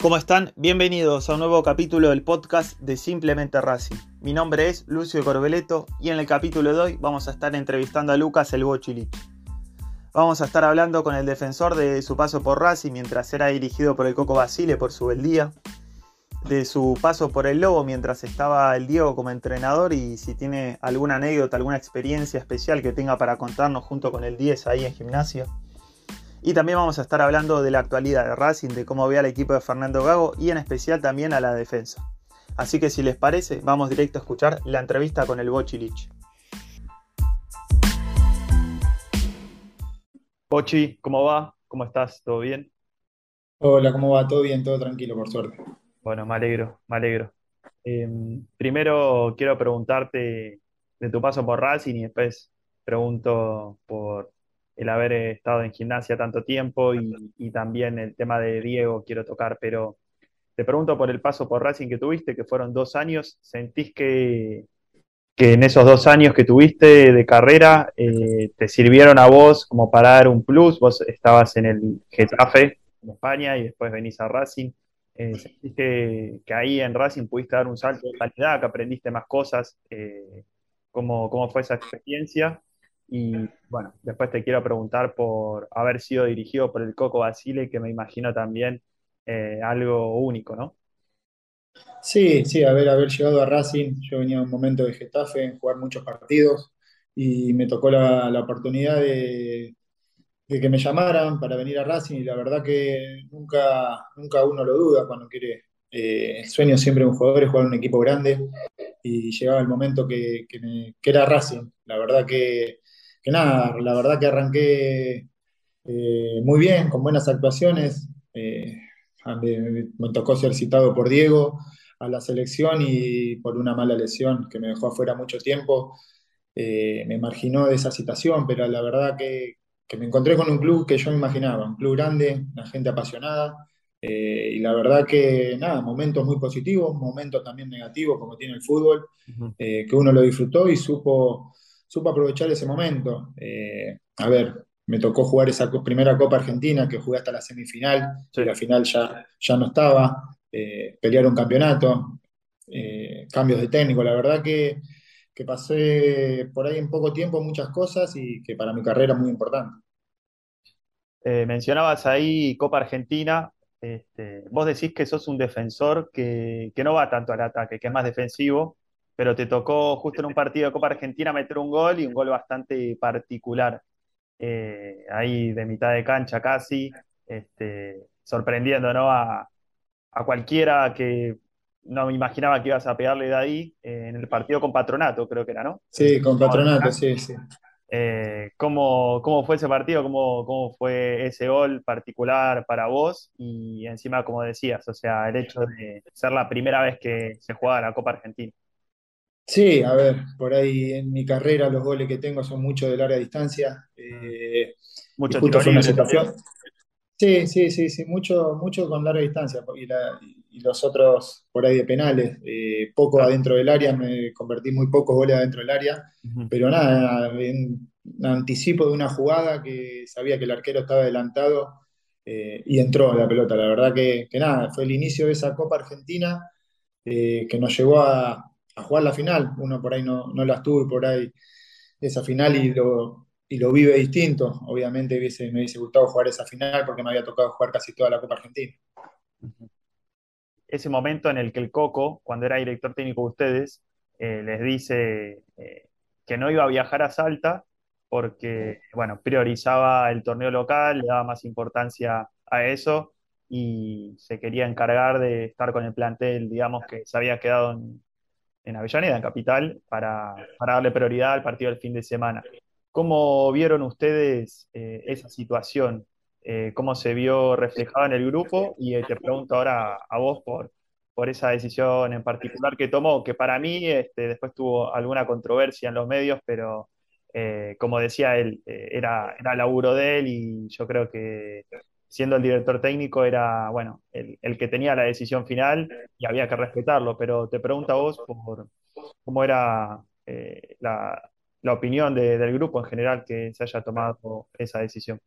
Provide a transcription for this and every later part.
¿Cómo están? Bienvenidos a un nuevo capítulo del podcast de Simplemente Racing. Mi nombre es Lucio Corbeleto y en el capítulo de hoy vamos a estar entrevistando a Lucas El Bochilich. Vamos a estar hablando con el defensor de su paso por Racing mientras era dirigido por el Coco Basile por su beldía, de su paso por el Lobo mientras estaba el Diego como entrenador y si tiene alguna anécdota, alguna experiencia especial que tenga para contarnos junto con el 10 ahí en gimnasia. Y también vamos a estar hablando de la actualidad de Racing, de cómo ve al equipo de Fernando Gago y en especial también a la defensa. Así que si les parece, vamos directo a escuchar la entrevista con el Bochilich. Bochi, ¿cómo va? ¿Cómo estás? ¿Todo bien? Hola, ¿cómo va? ¿Todo bien? Todo tranquilo, por suerte. Bueno, me alegro, me alegro. Eh, primero quiero preguntarte de tu paso por Racing y después pregunto por el haber estado en gimnasia tanto tiempo y, y también el tema de Diego quiero tocar, pero te pregunto por el paso por Racing que tuviste, que fueron dos años, ¿sentís que, que en esos dos años que tuviste de carrera eh, te sirvieron a vos como para dar un plus? Vos estabas en el Getafe, en España, y después venís a Racing. Eh, ¿sentís que, que ahí en Racing pudiste dar un salto de calidad, que aprendiste más cosas? Eh, ¿cómo, cómo fue esa experiencia? Y bueno, después te quiero preguntar por haber sido dirigido por el Coco Basile, que me imagino también eh, algo único, ¿no? Sí, sí, haber, haber llegado a Racing, yo venía de un momento de Getafe, en jugar muchos partidos, y me tocó la, la oportunidad de, de que me llamaran para venir a Racing, y la verdad que nunca, nunca uno lo duda cuando quiere. eh, el sueño siempre de un jugador es jugar en un equipo grande, y llegaba el momento que, que me- que era Racing. La verdad que, que nada, la verdad que arranqué eh, muy bien, con buenas actuaciones. Eh, me tocó ser citado por Diego a la selección y por una mala lesión que me dejó afuera mucho tiempo, eh, me marginó de esa situación, pero la verdad que, que me encontré con un club que yo me imaginaba, un club grande, una gente apasionada, eh, y la verdad que nada, momentos muy positivos, momentos también negativos como tiene el fútbol, eh, que uno lo disfrutó y supo, supo aprovechar ese momento. Eh, a ver, me tocó jugar esa primera Copa Argentina que jugué hasta la semifinal Sí. y la final ya, ya no estaba, eh, pelear un campeonato, eh, cambios de técnico, la verdad que, que pasé por ahí en poco tiempo muchas cosas y que para mi carrera es muy importante. Eh, mencionabas ahí Copa Argentina. Este, vos decís que sos un defensor que, que no va tanto al ataque, que es más defensivo, pero te tocó justo en un partido de Copa Argentina meter un gol y un gol bastante particular. Eh, ahí de mitad de cancha casi, este, sorprendiendo, ¿no? a, a cualquiera que no me imaginaba que ibas a pegarle de ahí eh, en el partido con Patronato, creo que era, ¿no? Sí, con Patronato, sí, sí. eh, ¿cómo, cómo fue ese partido? ¿Cómo, cómo fue ese gol particular para vos? Y encima, como decías, o sea, el hecho de ser la primera vez que se juega la Copa Argentina. Sí, a ver, por ahí en mi carrera los goles que tengo son mucho de larga distancia eh, Mucho justo fue una situación. Sí, sí, sí, sí, mucho, mucho con larga distancia y, la- y los otros por ahí de penales, eh, poco Claro. adentro del área, me convertí muy pocos goles adentro del área, pero nada, en anticipo de una jugada que sabía que el arquero estaba adelantado eh, y entró la pelota. La verdad que, que nada, fue el inicio de esa Copa Argentina eh, que nos llevó a, a jugar la final. Uno por ahí no, no las tuvo y por ahí esa final y lo, y lo vive distinto. Obviamente hubiese- me hubiese gustado jugar esa final porque me había tocado jugar casi toda la Copa Argentina. Ese momento en el que el Coco, cuando era director técnico de ustedes, eh, les dice eh, que no iba a viajar a Salta porque, bueno, priorizaba el torneo local, le daba más importancia a eso y se quería encargar de estar con el plantel, digamos, que se había quedado en, en Avellaneda, en Capital, para, para darle prioridad al partido del fin de semana. ¿Cómo vieron ustedes eh, esa situación? Eh, ¿cómo se vio reflejada en el grupo? Y eh, te pregunto ahora a vos por, por esa decisión en particular que tomó, que para mí este, después tuvo alguna controversia en los medios, pero como decía él, era, era laburo de él y yo creo que siendo el director técnico era, bueno, el, el que tenía la decisión final y había que respetarlo, pero te pregunto a vos por cómo era eh, la, la opinión de- del grupo en general que se haya tomado esa decisión.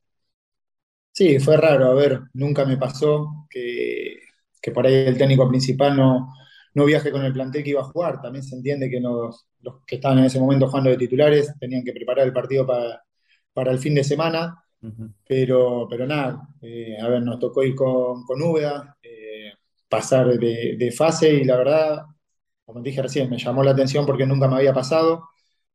Sí, fue raro, a ver, nunca me pasó que, que por ahí el técnico principal no, no viaje con el plantel que iba a jugar. También se entiende que los, los que estaban en ese momento jugando de titulares tenían que preparar el partido para, para el fin de semana, Pero, pero nada, eh, a ver, nos tocó ir con, con Úbeda, eh, pasar de, de fase y la verdad, como dije recién, me llamó la atención porque nunca me había pasado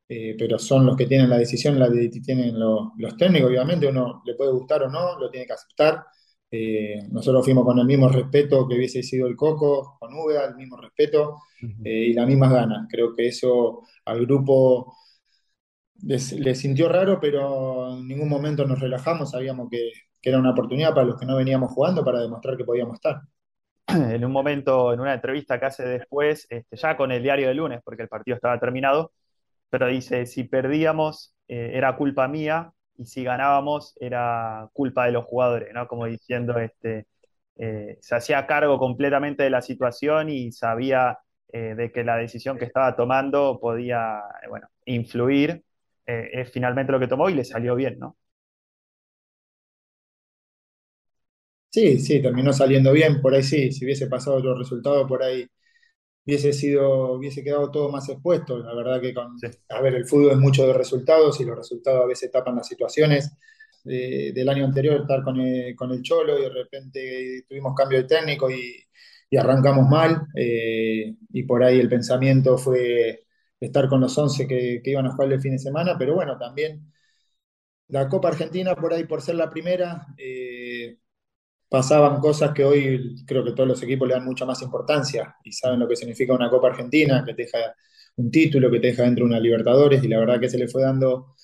eh, pero son los que tienen la decisión, la de- tienen lo- los técnicos, obviamente, uno le puede gustar o no, lo tiene que aceptar. Eh, nosotros fuimos con el mismo respeto que hubiese sido el Coco, con Úbeda, el mismo respeto Ujú. eh, y las mismas ganas. Creo que eso al grupo les, les sintió raro, pero en ningún momento nos relajamos, sabíamos que, era una oportunidad para los que no veníamos jugando para demostrar que podíamos estar. En un momento, en una entrevista que hace después, este, ya con el diario de lunes, porque el partido estaba terminado, pero dice, si perdíamos eh, era culpa mía y si ganábamos era culpa de los jugadores, ¿no? Como diciendo, este, eh, se hacía cargo completamente de la situación y sabía eh, de que la decisión que estaba tomando podía, bueno, influir. Eh, es finalmente lo que tomó y le salió bien, ¿no? Sí, sí, terminó saliendo bien, por ahí sí, si hubiese pasado otro resultado, por ahí hubiese sido, hubiese quedado todo más expuesto. La verdad que con, Sí. a ver, el fútbol es mucho de resultados y los resultados a veces tapan las situaciones. Eh, del año anterior estar con el, con el Cholo y de repente tuvimos cambio de técnico y, y arrancamos mal eh, y por ahí el pensamiento fue estar con los 11 que, iban a jugar el fin de semana, pero bueno, también la Copa Argentina por ahí por ser la primera, eh, pasaban cosas que hoy creo que todos los equipos le dan mucha más importancia y saben lo que significa una Copa Argentina, que te deja un título, que te deja dentro de una Libertadores, y la verdad que se le fue dando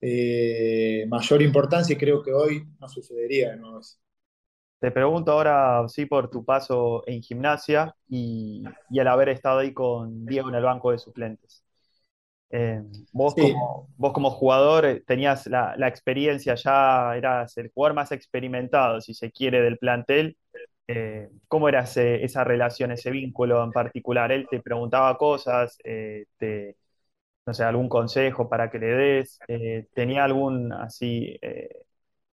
eh, mayor importancia y creo que hoy no sucedería de nuevo. Te pregunto ahora, sí, por tu paso en gimnasia y, y el haber estado ahí con Diego en el banco de suplentes. Eh, vos Sí, como, vos como jugador eh, tenías la, la experiencia, ya eras el jugador más experimentado, si se quiere, del plantel. Eh, ¿cómo era ese- esa relación, ese vínculo en particular? Él te preguntaba cosas, eh, te, no sé, algún consejo para que le des, ¿tenía algún así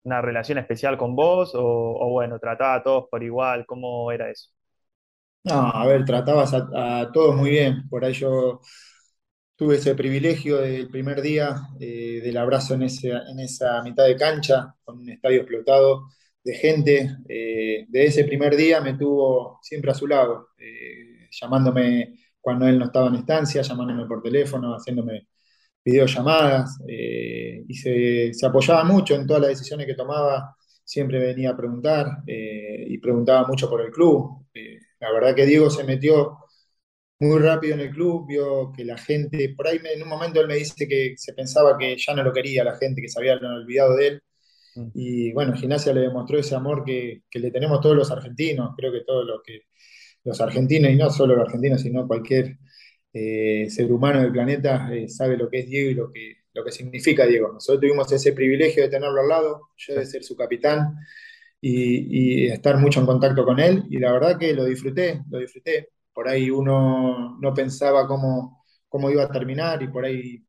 una relación especial con vos o, o bueno, trataba a todos por igual? ¿Cómo era eso? no, a ver, tratabas a, todos muy bien, por ahí yo Tuve ese privilegio del primer día eh, del abrazo en, ese, en esa mitad de cancha, con un estadio explotado de gente. Eh, de ese primer día me tuvo siempre a su lado, eh, llamándome cuando él no estaba en estancia, llamándome por teléfono, haciéndome videollamadas, eh, y se, se apoyaba mucho en todas las decisiones que tomaba, siempre venía a preguntar eh, y preguntaba mucho por el club. Eh, la verdad que Diego se metió muy rápido en el club, vio que la gente, por ahí me- en un momento él me dice que se pensaba que ya no lo quería la gente, que se habían olvidado de él. Mm, Y bueno, Gimnasia le demostró ese amor que, que le tenemos todos los argentinos, creo que todos los que los argentinos, y no solo los argentinos, sino cualquier eh, ser humano del planeta eh, sabe lo que es Diego y lo que, lo que significa Diego. Nosotros tuvimos ese privilegio de tenerlo al lado, yo de ser su capitán y, y estar mucho en contacto con él, y la verdad que lo disfruté, lo disfruté. Por ahí uno no pensaba cómo, cómo iba a terminar y por ahí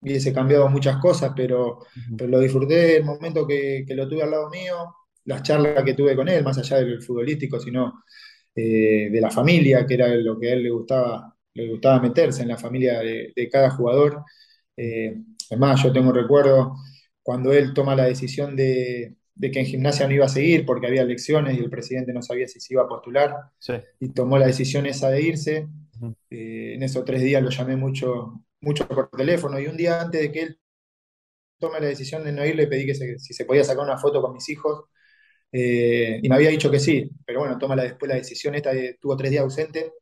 hubiese cambiado muchas cosas, pero, pero lo disfruté el momento que, que lo tuve al lado mío, las charlas que tuve con él, más allá del futbolístico, sino eh, de la familia, que era lo que a él le gustaba, le gustaba meterse en la familia de, de cada jugador. Eh, es más, yo tengo un recuerdo cuando él toma la decisión de, de que en gimnasia no iba a seguir porque había elecciones y el presidente no sabía si se iba a postular Sí. y tomó la decisión esa de irse. Eh, en esos tres días lo llamé mucho, mucho por teléfono y un día antes de que él tome la decisión de no ir, le pedí que se- si se podía sacar una foto con mis hijos eh, y me había dicho que sí, pero bueno, toma la, después la decisión esta, de- tuvo tres días ausente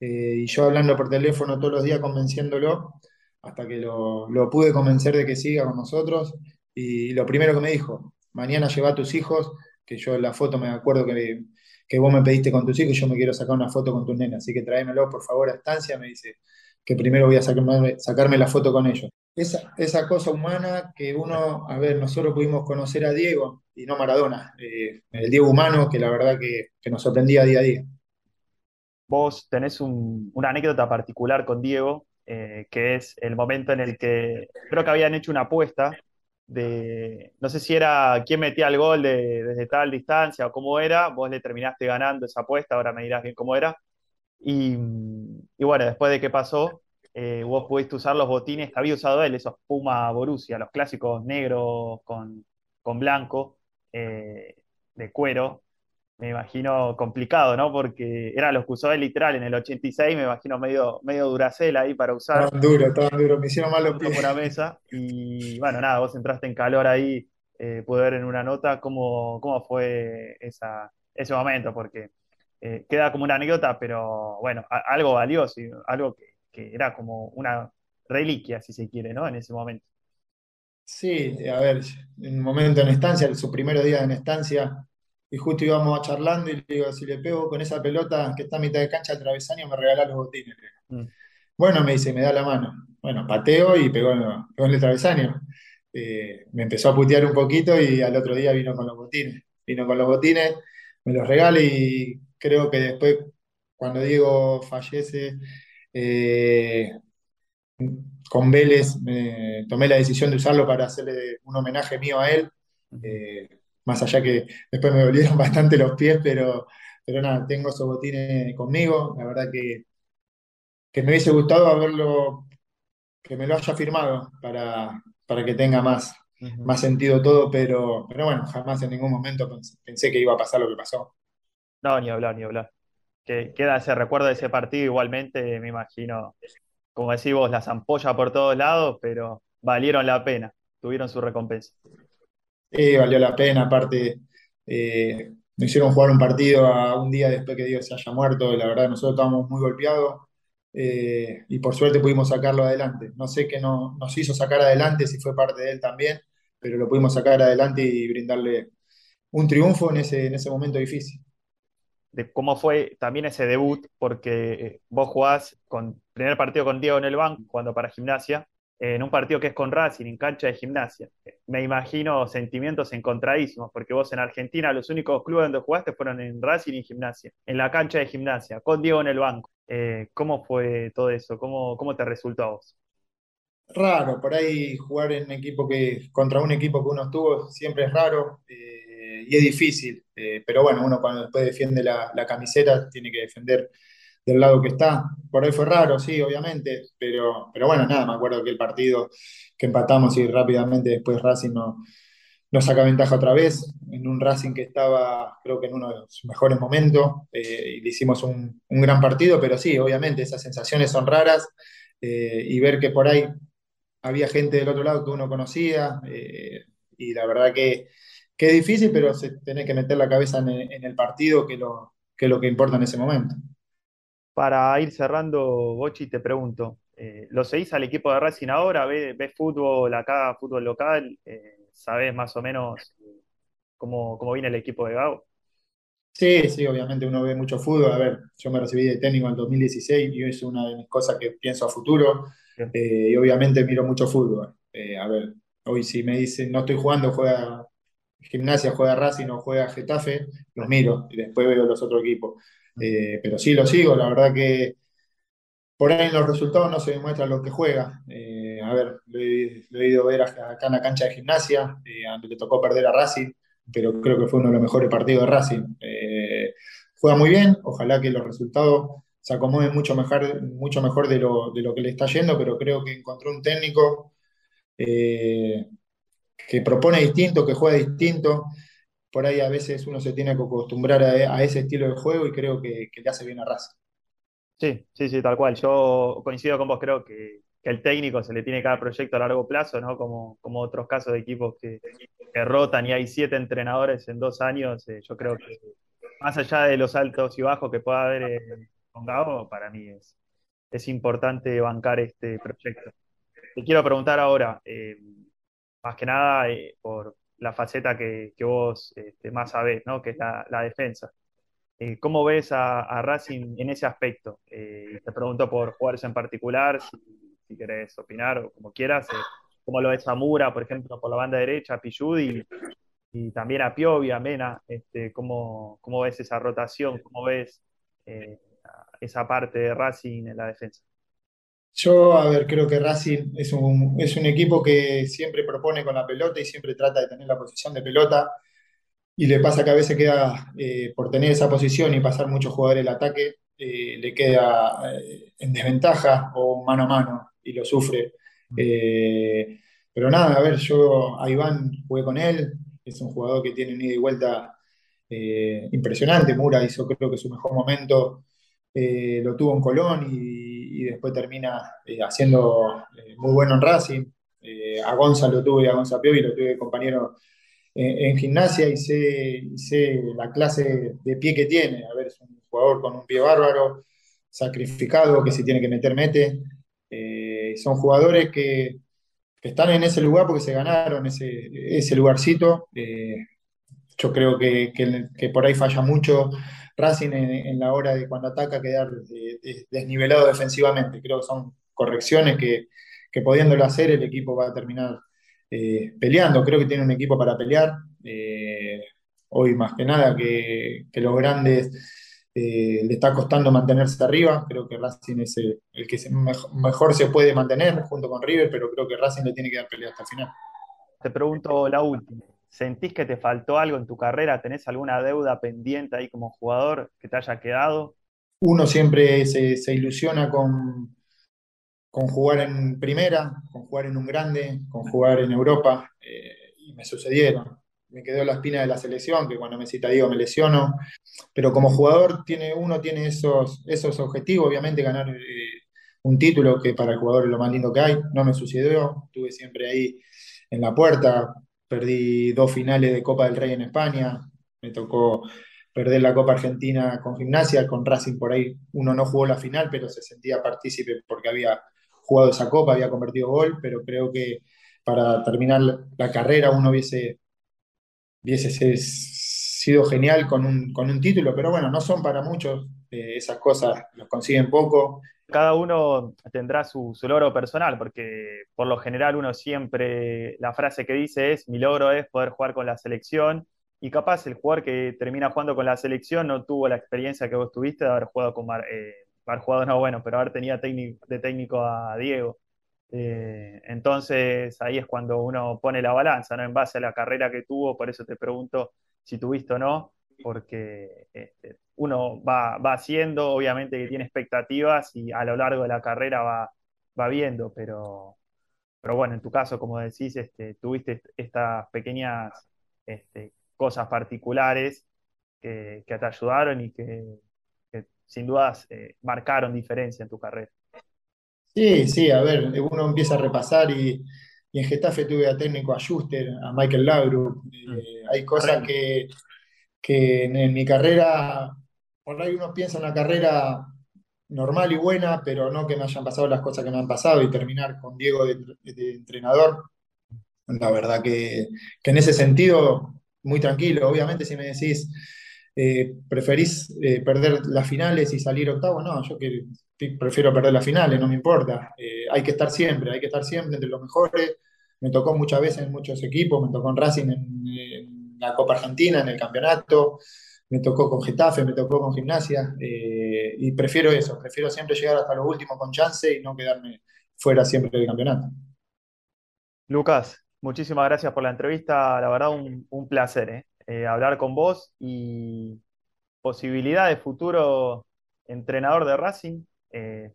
eh, y yo hablando por teléfono todos los días convenciéndolo hasta que lo, lo pude convencer de que siga con nosotros y lo primero que me dijo, mañana lleva a tus hijos, que yo en la foto me acuerdo que, que vos me pediste con tus hijos yo me quiero sacar una foto con tus nenas, así que tráemelo por favor a estancia, me dice que primero voy a sacarme, sacarme la foto con ellos. Esa, esa cosa humana que uno, a ver, nosotros pudimos conocer a Diego y no Maradona, eh, el Diego humano que la verdad que, que nos sorprendía día a día. Vos tenés un- una anécdota particular con Diego, eh, que es el momento en el que creo que habían hecho una apuesta de, no sé si era quién metía el gol de- desde tal distancia o cómo era, vos le terminaste ganando esa apuesta, ahora me dirás bien cómo era. Y, y bueno, después de que pasó, eh, vos pudiste usar los botines que había usado él, esos Puma Borussia, los clásicos negros con, con blanco, eh, de cuero. Me imagino complicado, ¿no? Porque eran los que usó él literal en el 86, me imagino medio, medio duracel ahí para usar Estaban duros, estaban duros, me hicieron mal los pies. la mesa. Y bueno, nada, vos entraste en calor ahí, eh, pude ver en una nota cómo, cómo fue esa, ese momento, porque eh, queda como una anécdota, pero bueno, a- algo valioso, algo que, que era como una reliquia, si se quiere, ¿no? En ese momento. Sí, a ver, en un momento en estancia, su primer día en estancia, y justo íbamos charlando y le digo, si le pego con esa pelota que está a mitad de cancha al travesaño, me regalás los botines. Mm, Bueno, me dice, me da la mano. Bueno, pateo y pegó, en- pegó en el travesaño. Eh, me empezó a putear un poquito y al otro día vino con los botines. Vino con los botines, me los regala y creo que después, cuando Diego fallece, eh, con Vélez, me tomé la decisión de usarlo para hacerle un homenaje mío a él. Eh, más allá que después me dolieron bastante los pies, pero, pero nada, tengo esos botines conmigo. La verdad que, que me hubiese gustado haberlo que me lo haya firmado para, para que tenga más, más sentido todo, pero, pero bueno, jamás en ningún momento pensé, pensé que iba a pasar lo que pasó. No, ni hablar, ni hablar. Que queda ese recuerdo de ese partido igualmente, me imagino, como decís vos, las ampollas por todos lados, pero valieron la pena, tuvieron su recompensa. Eh, valió la pena, aparte, eh, nos hicieron jugar un partido a un día después que Dios se haya muerto, la verdad nosotros estábamos muy golpeados eh, y por suerte pudimos sacarlo adelante. No sé qué no, nos hizo sacar adelante, si fue parte de él también, pero lo pudimos sacar adelante y brindarle un triunfo en ese, en ese momento difícil. de cómo fue también ese debut, porque eh, vos jugás con primer partido con Diego en el banco, cuando para Gimnasia, en un partido que es con Racing, en cancha de Gimnasia. Me imagino sentimientos encontradísimos, porque vos en Argentina los únicos clubes donde jugaste fueron en Racing y Gimnasia, en la cancha de Gimnasia, con Diego en el banco. Eh, ¿cómo fue todo eso? ¿Cómo, cómo te resultó a vos? Raro, por ahí jugar en un equipo que, contra un equipo que uno estuvo siempre es raro eh, y es difícil, eh, pero bueno, uno cuando después defiende la camiseta tiene que defender del lado que está. Por ahí fue raro, sí, obviamente, pero, pero bueno, nada, me acuerdo que el partido que empatamos y rápidamente después Racing no, saca ventaja otra vez, en un Racing que estaba creo que en uno de sus mejores momentos, eh, y le hicimos un, un gran partido, pero sí, obviamente esas sensaciones son raras. eh, y ver que por ahí había gente del otro lado que uno conocía, eh, y la verdad que, que es difícil, pero se, tenés que meter la cabeza en el, en el partido, que, lo, que es lo que importa en ese momento. Para ir cerrando, Bochi, te pregunto, eh, ¿lo seguís al equipo de Racing ahora? ¿Ves, ves fútbol acá, fútbol local? Eh, ¿sabés más o menos cómo, cómo viene el equipo de Gago? Sí, sí, obviamente uno ve mucho fútbol. A ver, yo me recibí de técnico en el 2016 y es una de mis cosas que pienso a futuro. Eh, y obviamente miro mucho fútbol. Eh, a ver, hoy si me dicen no estoy jugando, juega Gimnasia, juega Racing o juega Getafe, los miro y después veo los otros equipos. Eh, pero sí lo sigo, la verdad que por ahí en los resultados no se demuestra lo que juega. Eh, a ver, lo he, ido a ver acá en la cancha de Gimnasia, eh, donde le tocó perder a Racing, pero creo que fue uno de los mejores partidos de Racing. Juega muy bien, ojalá que los resultados se acomoden mucho mejor, mucho mejor de lo, de lo que le está yendo, pero creo que encontró un técnico que propone distinto, que juega distinto. Por ahí a veces uno se tiene que acostumbrar a, ese estilo de juego y creo que, le hace bien a Racing. Sí, sí, sí, tal cual. Yo coincido con vos, creo que, el técnico se le tiene cada proyecto a largo plazo, ¿no? Como, como otros casos de equipos que, rotan y hay siete entrenadores en dos años. eh, yo creo que más allá de los altos y bajos que pueda haber eh, con Gago, para mí es, es importante bancar este proyecto. Te quiero preguntar ahora, eh, más que nada por la faceta que, vos este, más sabés, ¿no? Que es la, defensa. Eh, ¿cómo ves a, Racing en ese aspecto? Eh, te pregunto por jugadores en particular, si, si querés opinar o como quieras. eh, ¿cómo lo ves a Mura, por ejemplo, por la banda derecha, Pilludi y también a Piovi, a Mena? Este, ¿cómo, cómo ves esa rotación? ¿Cómo ves eh, esa parte de Racing en la defensa? Yo, a ver, creo que Racing es un, es un equipo que siempre propone con la pelota y siempre trata de tener la posición de pelota. Y le pasa que a veces queda, eh, por tener esa posición y pasar muchos jugadores el ataque, eh, le queda eh, en desventaja o mano a mano y lo sufre. Eh, pero nada, a ver, yo a Iván jugué con él, es un jugador que tiene un ida y vuelta eh, impresionante. Mura hizo creo que su mejor momento lo tuvo en Colón y, y después termina eh, haciendo eh, muy bueno en Racing. Eh, a Gonza lo tuve, a Gonza Piovi lo tuve compañero en, gimnasia y sé, y sé la clase de pie que tiene. A ver, es un jugador con un pie bárbaro, sacrificado, que si tiene que meter, mete. Son jugadores que, que están en ese lugar porque se ganaron ese, ese lugarcito. Yo creo que- que por ahí falla mucho Racing en, la hora de cuando ataca quedar des- desnivelado defensivamente. Creo que son correcciones que, que pudiéndolo hacer el equipo va a terminar eh, peleando. Creo que tiene un equipo para pelear. Eh, hoy más que nada que, los grandes eh, le está costando mantenerse arriba. Creo que Racing es el, que se- mej- mejor se puede mantener junto con River, pero creo que Racing le tiene que dar pelea hasta el final. Te pregunto la última. ¿Sentís que te faltó algo en tu carrera? ¿Tenés alguna deuda pendiente ahí como jugador que te haya quedado? Uno siempre se, ilusiona con, con jugar en primera, con jugar en un grande, con jugar en Europa, eh, y me sucedieron. Me quedó la espina de la selección, que cuando me cita Diego me lesiono, pero como jugador tiene, uno tiene esos, esos objetivos, obviamente ganar eh, un título, que para el jugador es lo más lindo que hay, no me sucedió, estuve siempre ahí en la puerta, perdí dos finales de Copa del Rey en España, me tocó perder la Copa Argentina con Gimnasia, con Racing por ahí. Uno no jugó la final, pero se sentía partícipe porque había jugado esa Copa, había convertido gol, pero creo que para terminar la carrera uno hubiese hubiese se- sido genial con un, con un título, pero bueno, no son para muchos, eh, esas cosas los consiguen poco. Cada uno tendrá su, su logro personal, porque por lo general uno siempre, la frase que dice es, mi logro es poder jugar con la selección, y capaz el jugador que termina jugando con la selección no tuvo la experiencia que vos tuviste de haber jugado con, Mar- eh, haber jugado, no, bueno, pero haber tenido de técnico a Diego. Eh, entonces ahí es cuando uno pone la balanza, ¿no? En base a la carrera que tuvo, por eso te pregunto si tuviste o no, porque este, uno va, va haciendo, obviamente que tiene expectativas y a lo largo de la carrera va, va viendo, pero, pero bueno, en tu caso, como decís, este, tuviste est- estas pequeñas este, cosas particulares que, que te ayudaron y que, que sin dudas eh, marcaron diferencia en tu carrera. Sí, sí, a ver, uno empieza a repasar y, y en Getafe tuve a técnico a Schuster, a Michael Laudrup. Mm. Eh, hay cosas que, que en, en mi carrera, por ahí uno piensa una carrera normal y buena, pero no que me hayan pasado las cosas que me han pasado y terminar con Diego de, de entrenador. La verdad que, que en ese sentido, muy tranquilo. Obviamente, si me decís, eh, ¿preferís eh, perder las finales y salir octavo? No, yo que prefiero perder las finales, no me importa. Eh, hay que estar siempre, hay que estar siempre entre los mejores. Me tocó muchas veces en muchos equipos, me tocó en Racing en, la Copa Argentina, en el campeonato, me tocó con Getafe, me tocó con Gimnasia, eh, y prefiero eso, prefiero siempre llegar hasta lo último con chance y no quedarme fuera siempre del campeonato. Lucas, muchísimas gracias por la entrevista, la verdad un, placer. Eh, hablar con vos y posibilidad de futuro entrenador de Racing, eh,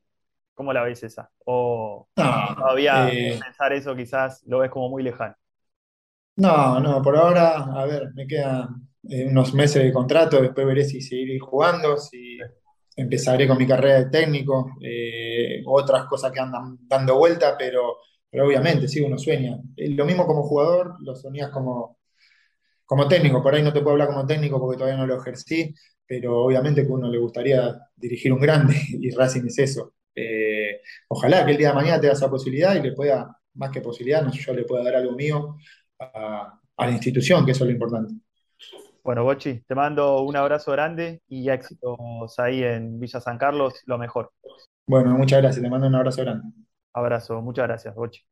¿cómo la ves esa? O No, todavía eh, pensar eso quizás lo ves como muy lejano. No, no, por ahora, a ver, me quedan eh, unos meses de contrato, después veré si seguiré jugando, si empezaré con mi carrera de técnico, eh, otras cosas que andan dando vuelta, pero, pero obviamente, sí, uno sueña. Lo mismo como jugador, lo soñás como, como técnico, por ahí no te puedo hablar como técnico porque todavía no lo ejercí, pero obviamente que a uno le gustaría dirigir un grande y Racing es eso. Eh, ojalá que el día de mañana te da esa posibilidad y le pueda, más que posibilidad, no sé, yo le pueda dar algo mío a, a la institución, que eso es lo importante. Bueno, Bochi, te mando un abrazo grande y éxitos ahí en Villa San Carlos, lo mejor. Bueno, muchas gracias, te mando un abrazo grande. Abrazo, muchas gracias, Bochi.